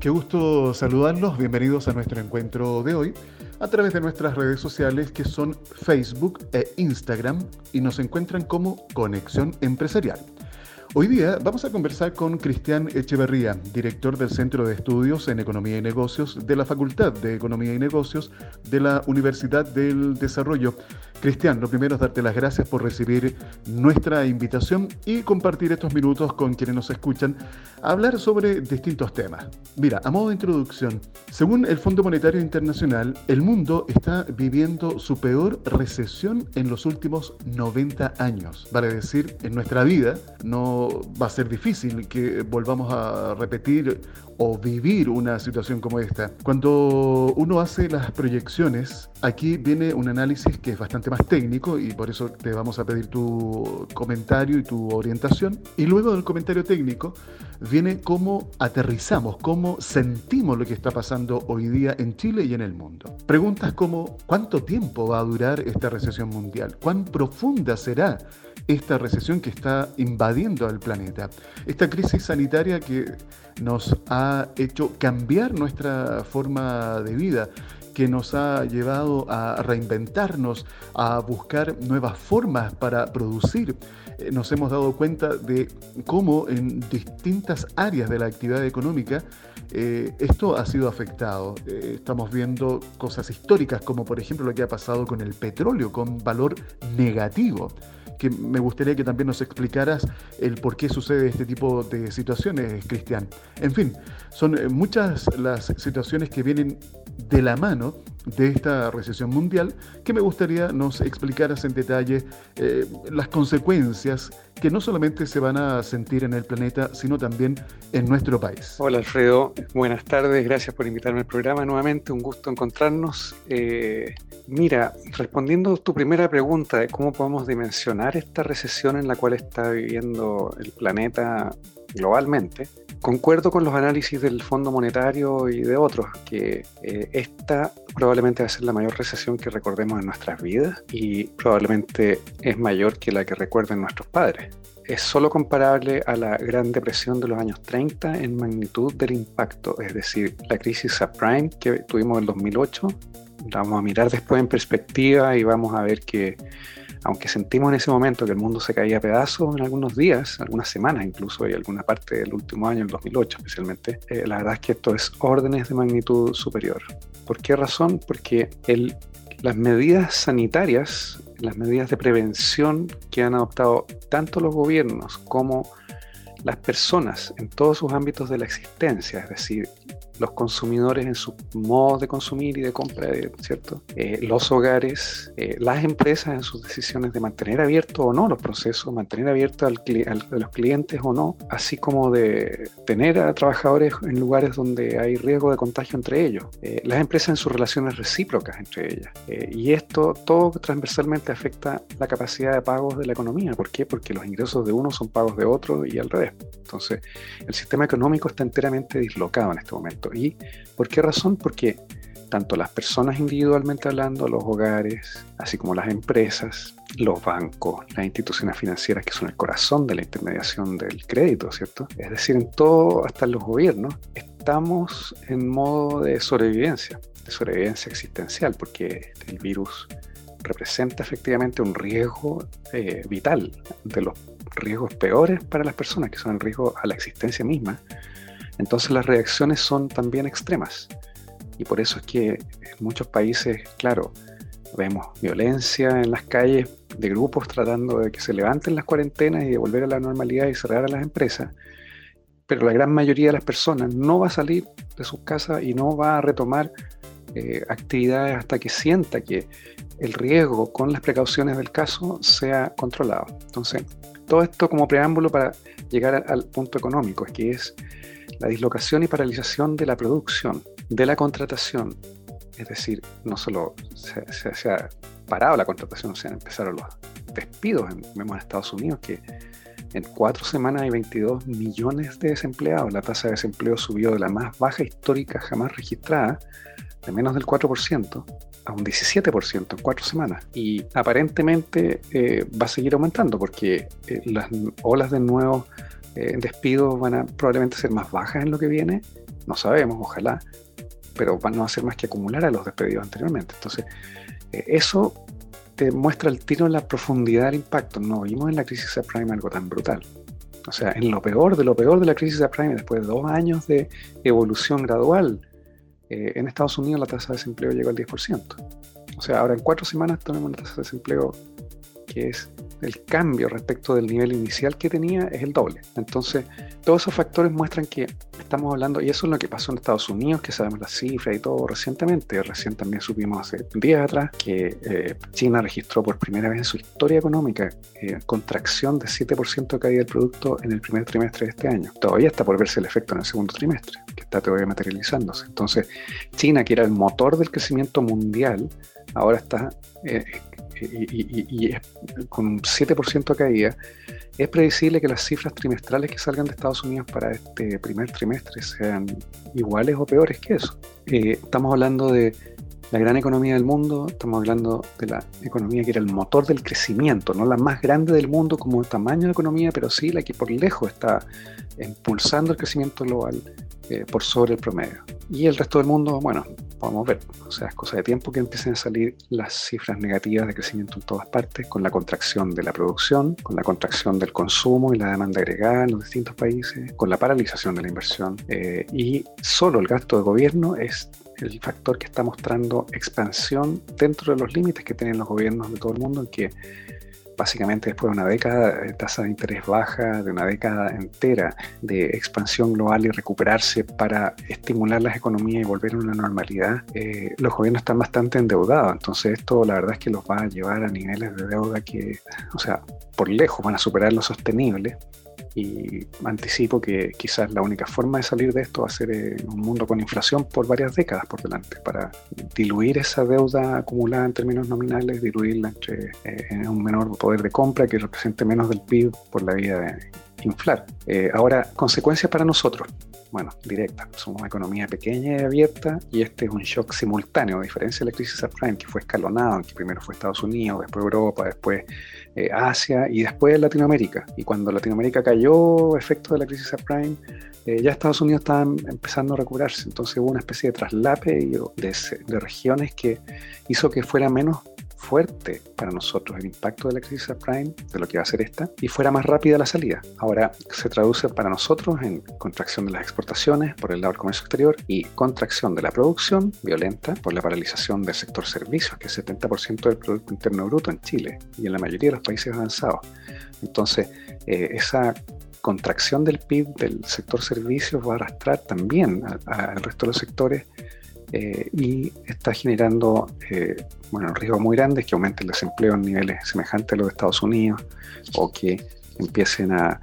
Qué gusto saludarlos, bienvenidos a nuestro encuentro de hoy a través de nuestras redes sociales que son Facebook e Instagram y nos encuentran como Conexión Empresarial. Hoy día vamos a conversar con Cristian Echeverría, director del Centro de Estudios en Economía y Negocios de la Facultad de Economía y Negocios de la Universidad del Desarrollo. Cristian, lo primero es darte las gracias por recibir nuestra invitación y compartir estos minutos con quienes nos escuchan a hablar sobre distintos temas. Mira, a modo de introducción, según el Fondo Monetario Internacional, el mundo está viviendo su peor recesión en los últimos 90 años. Vale decir, en nuestra vida no va a ser difícil que volvamos a repetir o vivir una situación como esta. Cuando uno hace las proyecciones, aquí viene un análisis que es bastante más técnico y por eso te vamos a pedir tu comentario y tu orientación. Y luego del comentario técnico viene cómo aterrizamos, cómo sentimos lo que está pasando hoy día en Chile y en el mundo. Preguntas como ¿cuánto tiempo va a durar esta recesión mundial? ¿Cuán profunda será? Esta recesión que está invadiendo al planeta, esta crisis sanitaria que nos ha hecho cambiar nuestra forma de vida, que nos ha llevado a reinventarnos, a buscar nuevas formas para producir. Eh, nos hemos dado cuenta de cómo en distintas áreas de la actividad económica eh, esto ha sido afectado. Eh, estamos viendo cosas históricas como por ejemplo lo que ha pasado con el petróleo, con valor negativo que me gustaría que también nos explicaras el por qué sucede este tipo de situaciones, Cristian. En fin, son eh, muchas las situaciones que vienen de la mano de esta recesión mundial que me gustaría nos explicaras en detalle eh, las consecuencias que no solamente se van a sentir en el planeta, sino también en nuestro país. Hola Alfredo, buenas tardes, gracias por invitarme al programa nuevamente, un gusto encontrarnos. Eh, mira, respondiendo a tu primera pregunta de cómo podemos dimensionar esta recesión en la cual está viviendo el planeta globalmente, concuerdo con los análisis del Fondo Monetario y de otros, que eh, esta probablemente va a ser la mayor recesión que recordemos en nuestras vidas y probablemente es mayor que la que recuerden nuestros padres. Es solo comparable a la Gran Depresión de los años 30 en magnitud del impacto, es decir, la crisis subprime que tuvimos en el 2008. La vamos a mirar después en perspectiva y vamos a ver que aunque sentimos en ese momento que el mundo se caía a pedazos en algunos días, algunas semanas incluso, y alguna parte del último año, el 2008 especialmente, eh, la verdad es que esto es órdenes de magnitud superior. ¿Por qué razón? Porque las medidas sanitarias, las medidas de prevención que han adoptado tanto los gobiernos como las personas en todos sus ámbitos de la existencia, es decir, los consumidores en sus modos de consumir y de compra, ¿cierto? Eh, los hogares, eh, las empresas en sus decisiones de mantener abiertos o no los procesos, mantener abiertos a los clientes o no, así como de tener a trabajadores en lugares donde hay riesgo de contagio entre ellos, eh, las empresas en sus relaciones recíprocas entre ellas. y esto todo transversalmente afecta la capacidad de pagos de la economía. ¿Por qué? Porque los ingresos de uno son pagos de otro y al revés. Entonces, el sistema económico está enteramente dislocado en este momento. ¿Y por qué razón? Porque tanto las personas individualmente hablando, los hogares, así como las empresas, los bancos, las instituciones financieras que son el corazón de la intermediación del crédito, ¿cierto? Es decir, en todo, hasta los gobiernos, estamos en modo de sobrevivencia, de sobrevivencia existencial, porque el virus representa efectivamente un riesgo eh, vital, de los riesgos peores para las personas, que son el riesgo a la existencia misma, entonces las reacciones son también extremas. Y por eso es que en muchos países, claro, vemos violencia en las calles de grupos tratando de que se levanten las cuarentenas y de volver a la normalidad y cerrar a las empresas. Pero la gran mayoría de las personas no va a salir de sus casas y no va a retomar eh, actividades hasta que sienta que el riesgo con las precauciones del caso sea controlado. Entonces, todo esto como preámbulo para llegar al punto económico, que es la dislocación y paralización de la producción, de la contratación. Es decir, no solo se, ha parado la contratación, se han empezado los despidos. Vemos en Estados Unidos que en cuatro semanas hay 22 millones de desempleados. La tasa de desempleo subió de la más baja histórica jamás registrada, de menos del 4%, a un 17% en cuatro semanas. Y aparentemente eh, va a seguir aumentando porque eh, las olas de nuevo eh, despidos van a probablemente ser más bajas en lo que viene no sabemos, ojalá, pero van a hacer más que acumular a los despedidos anteriormente. Entonces, eh, eso te muestra el tiro la profundidad del impacto. No vimos en la crisis subprime algo tan brutal. O sea, en lo peor de lo peor de la crisis subprime, después de dos años de evolución gradual, eh, en Estados Unidos la tasa de desempleo llegó al 10%. O sea, ahora en cuatro semanas tenemos una tasa de desempleo que es el cambio respecto del nivel inicial que tenía es el doble. Entonces, todos esos factores muestran que estamos hablando, y eso es lo que pasó en Estados Unidos, que sabemos las cifras y todo recientemente. Recién también supimos hace días atrás que eh, China registró por primera vez en su historia económica eh, contracción de 7% de caída del producto en el primer trimestre de este año. Todavía está por verse el efecto en el segundo trimestre, que está todavía materializándose. Entonces, China, que era el motor del crecimiento mundial, ahora está eh, y, con un 7% de caída, es previsible que las cifras trimestrales que salgan de Estados Unidos para este primer trimestre sean iguales o peores que eso. Eh, estamos hablando de la gran economía del mundo, estamos hablando de la economía que era el motor del crecimiento, no la más grande del mundo como tamaño de economía, pero sí la que por lejos está impulsando el crecimiento global eh, por sobre el promedio. Y el resto del mundo, bueno, podemos ver, o sea, es cosa de tiempo que empiecen a salir las cifras negativas de crecimiento en todas partes, con la contracción de la producción, con la contracción del consumo y la demanda agregada en los distintos países, con la paralización de la inversión. Eh, y solo el gasto de gobierno es el factor que está mostrando expansión dentro de los límites que tienen los gobiernos de todo el mundo, en que básicamente después de una década de tasa de interés baja, de una década entera de expansión global y recuperarse para estimular las economías y volver a una normalidad, eh, los gobiernos están bastante endeudados. Entonces esto la verdad es que los va a llevar a niveles de deuda que, o sea, por lejos van a superar lo sostenible y anticipo que quizás la única forma de salir de esto va a ser en un mundo con inflación por varias décadas por delante, para diluir esa deuda acumulada en términos nominales, diluirla entre eh, un menor poder de compra que represente menos del PIB por la vía de inflar. Eh, ahora, consecuencias para nosotros bueno, directa. Somos una economía pequeña y abierta y este es un shock simultáneo, a diferencia de la crisis subprime, que fue escalonado, que primero fue Estados Unidos, después Europa, después eh, Asia y después Latinoamérica. Y cuando Latinoamérica cayó, efecto de la crisis subprime, eh, ya Estados Unidos estaba empezando a recuperarse. Entonces hubo una especie de traslape de regiones que hizo que fuera menos fuerte para nosotros el impacto de la crisis subprime, de lo que va a ser esta, y fuera más rápida la salida. Ahora se traduce para nosotros en contracción de las exportaciones por el lado del comercio exterior y contracción de la producción violenta por la paralización del sector servicios, que es 70% del Producto Interno Bruto en Chile y en la mayoría de los países avanzados. Entonces, eh, esa contracción del PIB del sector servicios va a arrastrar también al resto de los sectores eh, y está generando eh, riesgos muy grandes que aumente el desempleo en niveles semejantes a los de Estados Unidos o que empiecen a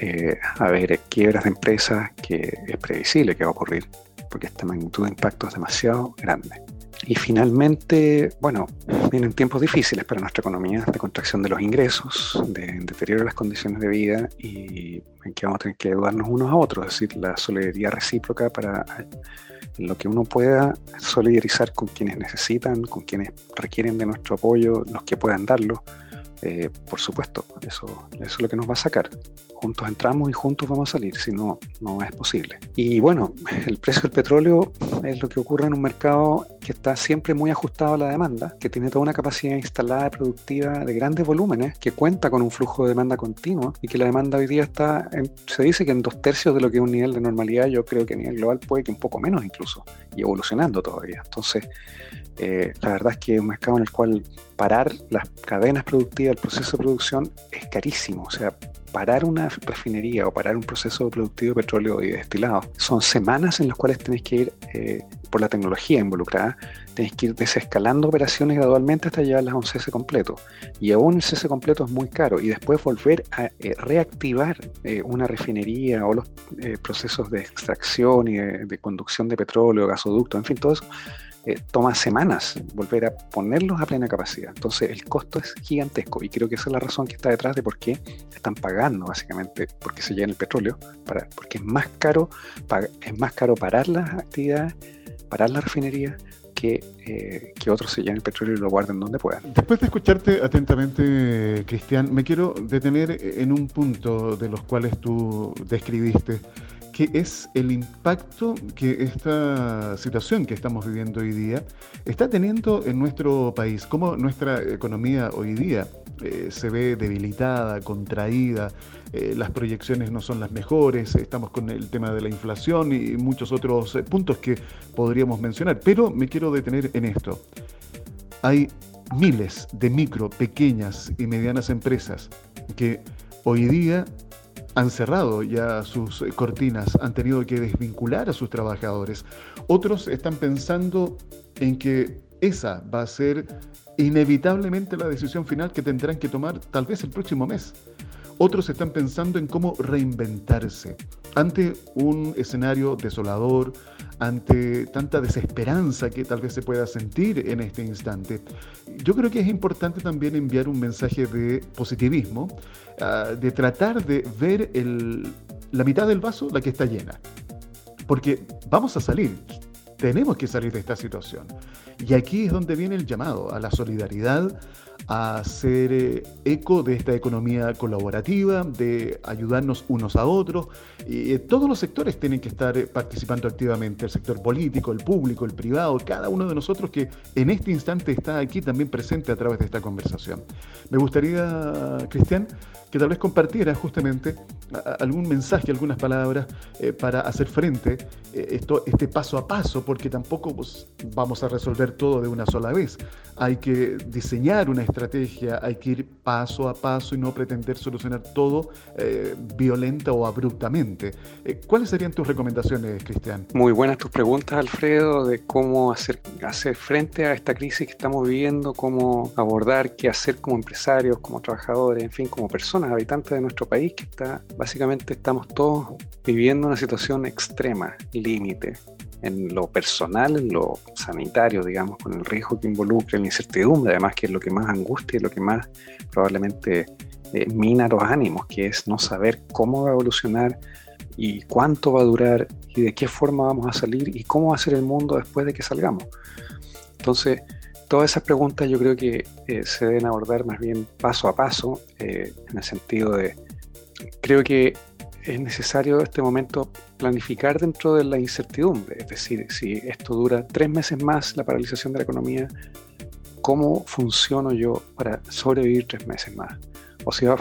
eh, haber quiebras de empresas que es previsible que va a ocurrir porque esta magnitud de impacto es demasiado grande. Y finalmente, bueno, vienen tiempos difíciles para nuestra economía, de contracción de los ingresos, de deterioro de las condiciones de vida y en que vamos a tener que ayudarnos unos a otros, es decir, la solidaridad recíproca para lo que uno pueda solidarizar con quienes necesitan, con quienes requieren de nuestro apoyo, los que puedan darlo. Eh, por supuesto, eso, eso es lo que nos va a sacar juntos entramos y juntos vamos a salir, si no, no es posible. Y bueno, el precio del petróleo es lo que ocurre en un mercado que está siempre muy ajustado a la demanda, que tiene toda una capacidad instalada productiva de grandes volúmenes, que cuenta con un flujo de demanda continuo y que la demanda hoy día está, se dice que en dos tercios de lo que es un nivel de normalidad, yo creo que a nivel global puede que un poco menos incluso, y evolucionando todavía. Entonces, eh, la verdad es que es un mercado en el cual parar las cadenas productivas, el proceso de producción es carísimo. O sea, parar una refinería o parar un proceso productivo de petróleo y destilado son semanas en las cuales tenéis que ir, eh, por la tecnología involucrada, tenéis que ir desescalando operaciones gradualmente hasta llevarlas a un cese completo. Y aún el cese completo es muy caro. Y después volver a eh, reactivar eh, una refinería o los procesos de extracción y de, de conducción de petróleo, gasoducto, en fin, todo eso eh, toma semanas volver a ponerlos a plena capacidad. Entonces el costo es gigantesco y creo que esa es la razón que está detrás de por qué están pagando básicamente porque se llena el petróleo, para, porque es más caro, es más caro parar las actividades, parar la refinería, que, eh, que, otros se llenen el petróleo y lo guarden donde puedan. Después de escucharte atentamente, Cristian, me quiero detener en un punto de los cuales tú describiste que es el impacto que esta situación que estamos viviendo hoy día está teniendo en nuestro país, cómo nuestra economía hoy día eh, se ve debilitada, contraída, eh, las proyecciones no son las mejores, estamos con el tema de la inflación y muchos otros eh, puntos que podríamos mencionar, pero me quiero detener en esto. Hay miles de micro, pequeñas y medianas empresas que hoy día han cerrado ya sus cortinas, han tenido que desvincular a sus trabajadores. Otros están pensando en que esa va a ser inevitablemente la decisión final que tendrán que tomar tal vez el próximo mes. Otros están pensando en cómo reinventarse ante un escenario desolador, ante tanta desesperanza que tal vez se pueda sentir en este instante. Yo creo que es importante también enviar un mensaje de positivismo, ah, de tratar de ver la mitad del vaso, la que está llena. Porque vamos a salir, tenemos que salir de esta situación. Y aquí es donde viene el llamado a la solidaridad, a hacer eh, eco de esta economía colaborativa, de ayudarnos unos a otros. Y eh, todos los sectores tienen que estar eh, participando activamente, el sector político, el público, el privado, cada uno de nosotros que en este instante está aquí también presente a través de esta conversación. Me gustaría, Cristian, que tal vez compartiera justamente algún mensaje, algunas palabras para hacer frente esto, este paso a paso, porque tampoco pues, vamos a resolver todo de una sola vez. Hay que diseñar una estrategia, hay que ir paso a paso y no pretender solucionar todo eh, violenta o abruptamente. Eh, ¿Cuáles serían tus recomendaciones, Cristian? Muy buenas tus preguntas, Alfredo, de cómo hacer, hacer frente a esta crisis que estamos viviendo, cómo abordar, qué hacer como empresarios, como trabajadores, en fin, como personas, habitantes de nuestro país, que está, básicamente estamos todos viviendo una situación extrema, límite, en lo personal, en lo sanitario, digamos, con el riesgo que involucra, la incertidumbre, además que es lo que más angustia y lo que más probablemente eh, mina los ánimos, que es no saber cómo va a evolucionar y cuánto va a durar y de qué forma vamos a salir y cómo va a ser el mundo después de que salgamos. Entonces, todas esas preguntas yo creo que eh, se deben abordar más bien paso a paso, eh, en el sentido de, creo que es necesario este momento planificar dentro de la incertidumbre. Es decir, si esto dura tres meses más, la paralización de la economía, ¿cómo funciono yo para sobrevivir tres meses más? O si va,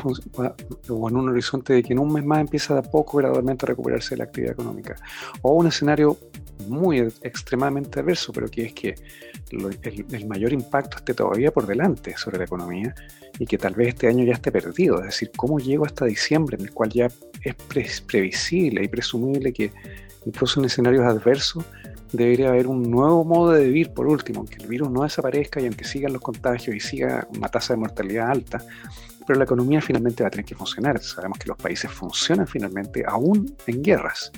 o en un horizonte de que en un mes más empieza de a poco gradualmente a recuperarse la actividad económica. O un escenario muy extremadamente adverso, pero que es que el, mayor impacto esté todavía por delante sobre la economía y que tal vez este año ya esté perdido. Es decir, ¿cómo llego hasta diciembre en el cual ya es previsible y presumible que incluso en escenarios adversos debería haber un nuevo modo de vivir por último, que el virus no desaparezca y aunque sigan los contagios y siga una tasa de mortalidad alta, pero la economía finalmente va a tener que funcionar. Sabemos que los países funcionan finalmente aún en guerras,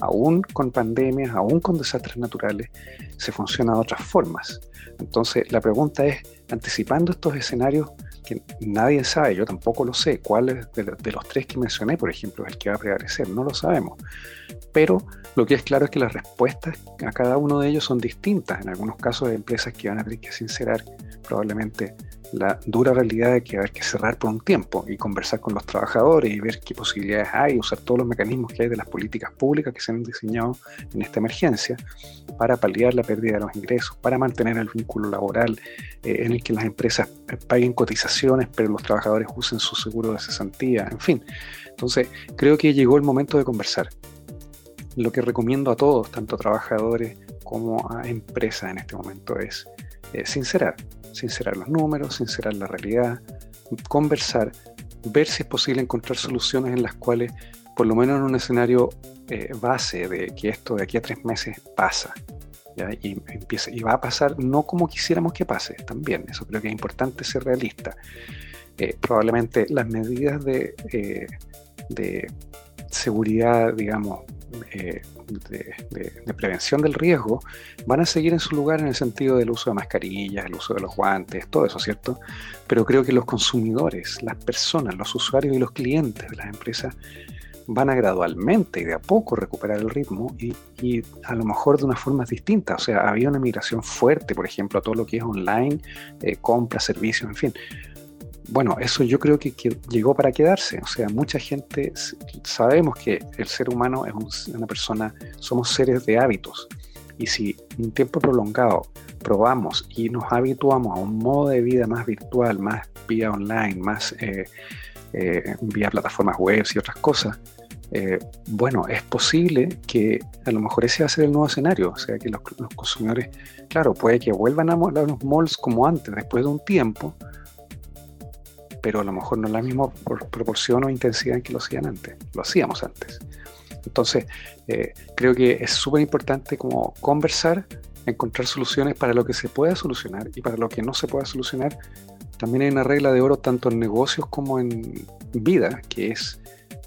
aún con pandemias, aún con desastres naturales, se funciona de otras formas. Entonces la pregunta es, anticipando estos escenarios que nadie sabe, yo tampoco lo sé, cuál de, de los tres que mencioné, por ejemplo, es el que va a prevalecer, no lo sabemos. Pero lo que es claro es que las respuestas a cada uno de ellos son distintas. En algunos casos hay empresas que van a tener que sincerar probablemente la dura realidad de que haber que cerrar por un tiempo y conversar con los trabajadores y ver qué posibilidades hay, usar todos los mecanismos que hay de las políticas públicas que se han diseñado en esta emergencia para paliar la pérdida de los ingresos, para mantener el vínculo laboral eh, en el que las empresas paguen cotizaciones, pero los trabajadores usen su seguro de cesantía, en fin. Entonces, creo que llegó el momento de conversar. Lo que recomiendo a todos, tanto a trabajadores como a empresas en este momento, es eh, sincerar sincerar los números, sincerar la realidad, conversar, ver si es posible encontrar soluciones en las cuales, por lo menos en un escenario eh, base de que esto de aquí a tres meses pasa, Y, empieza, y va a pasar no como quisiéramos que pase, también, eso creo que es importante ser realista. Eh, probablemente las medidas de, eh, de seguridad, digamos, eh, de, prevención del riesgo van a seguir en su lugar en el sentido del uso de mascarillas, el uso de los guantes, todo eso, ¿cierto? Pero creo que los consumidores, las personas, los usuarios y los clientes de las empresas van a gradualmente y de a poco recuperar el ritmo y, a lo mejor de unas formas distintas. O sea, había una migración fuerte, por ejemplo, a todo lo que es online, eh, compras, servicios, en fin bueno, eso yo creo que, llegó para quedarse. O sea, mucha gente, sabemos que el ser humano es una persona, somos seres de hábitos. Y si un tiempo prolongado probamos y nos habituamos a un modo de vida más virtual, más vía online, más eh, eh, vía plataformas web y otras cosas, eh, bueno, es posible que a lo mejor ese va a ser el nuevo escenario, o sea, que los, consumidores, claro, puede que vuelvan a, los malls como antes, después de un tiempo, pero a lo mejor no la misma proporción o intensidad en que lo hacían antes, lo hacíamos antes. Entonces, eh, creo que es súper importante como conversar, encontrar soluciones para lo que se pueda solucionar y para lo que no se pueda solucionar. También hay una regla de oro tanto en negocios como en vida, que es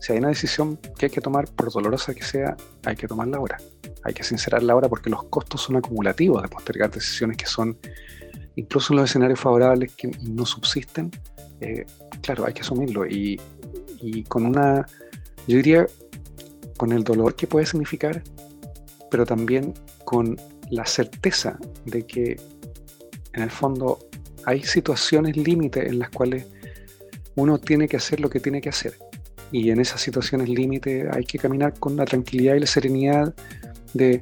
si hay una decisión que hay que tomar, por dolorosa que sea, hay que tomarla ahora. Hay que sincerarla ahora porque los costos son acumulativos de postergar decisiones que son, incluso en los escenarios favorables que no subsisten, eh, claro, hay que asumirlo. Y, y con una, yo diría, con el dolor que puede significar, pero también con la certeza de que en el fondo hay situaciones límite en las cuales uno tiene que hacer lo que tiene que hacer y en esas situaciones límite hay que caminar con la tranquilidad y la serenidad de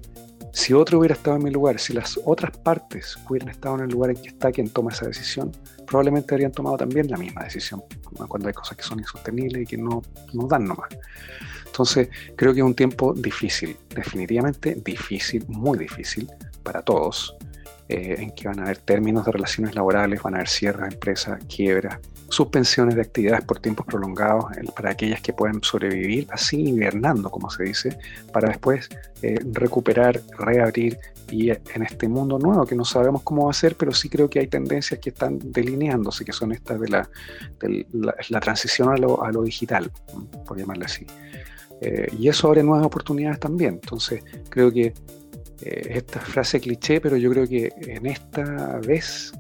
si otro hubiera estado en mi lugar, si las otras partes hubieran estado en el lugar en que está quien toma esa decisión, probablemente habrían tomado también la misma decisión, cuando hay cosas que son insostenibles y que no nos dan nomás. Entonces, creo que es un tiempo difícil, definitivamente difícil, muy difícil para todos, eh, en que van a haber términos de relaciones laborales, van a haber cierres de empresas, quiebras, suspensiones de actividades por tiempos prolongados para aquellas que pueden sobrevivir así hibernando, como se dice, para después eh, recuperar, reabrir y en este mundo nuevo que no sabemos cómo va a ser, pero sí creo que hay tendencias que están delineándose, que son estas de la, la, transición a lo, a lo, digital, por llamarle así. Eh, y eso abre nuevas oportunidades también. Entonces, creo que eh, esta frase cliché, pero yo creo que en esta vez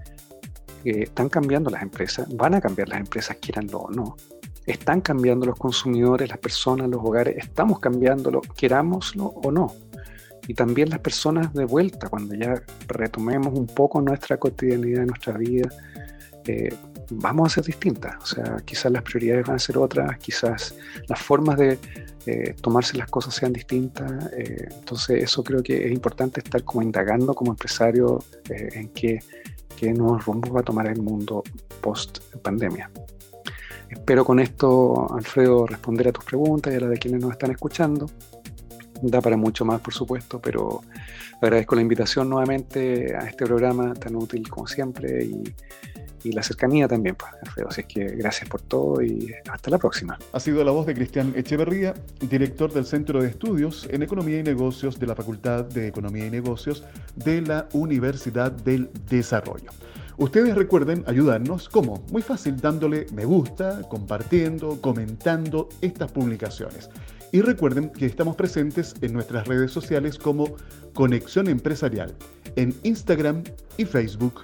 están cambiando las empresas, van a cambiar las empresas, quieranlo o no. Están cambiando los consumidores, las personas, los hogares, estamos cambiándolo, querámoslo o no. Y también las personas de vuelta, cuando ya retomemos un poco nuestra cotidianidad, nuestra vida, eh, vamos a ser distintas. O sea, quizás las prioridades van a ser otras, quizás las formas de eh, tomarse las cosas sean distintas. Eh, entonces, eso creo que es importante estar como indagando como empresario en qué qué nuevos rumbos va a tomar el mundo post pandemia. Espero con esto, Alfredo, responder a tus preguntas y a las de quienes nos están escuchando. Da para mucho más, por supuesto, pero agradezco la invitación nuevamente a este programa tan útil como siempre y y la cercanía también, pues, Alfredo. Así que gracias por todo y hasta la próxima. Ha sido la voz de Cristian Echeverría, director del Centro de Estudios en Economía y Negocios de la Facultad de Economía y Negocios de la Universidad del Desarrollo. Ustedes recuerden ayudarnos, ¿cómo? Muy fácil, dándole me gusta, compartiendo, comentando estas publicaciones. Y recuerden que estamos presentes en nuestras redes sociales como Conexión Empresarial, en Instagram y Facebook.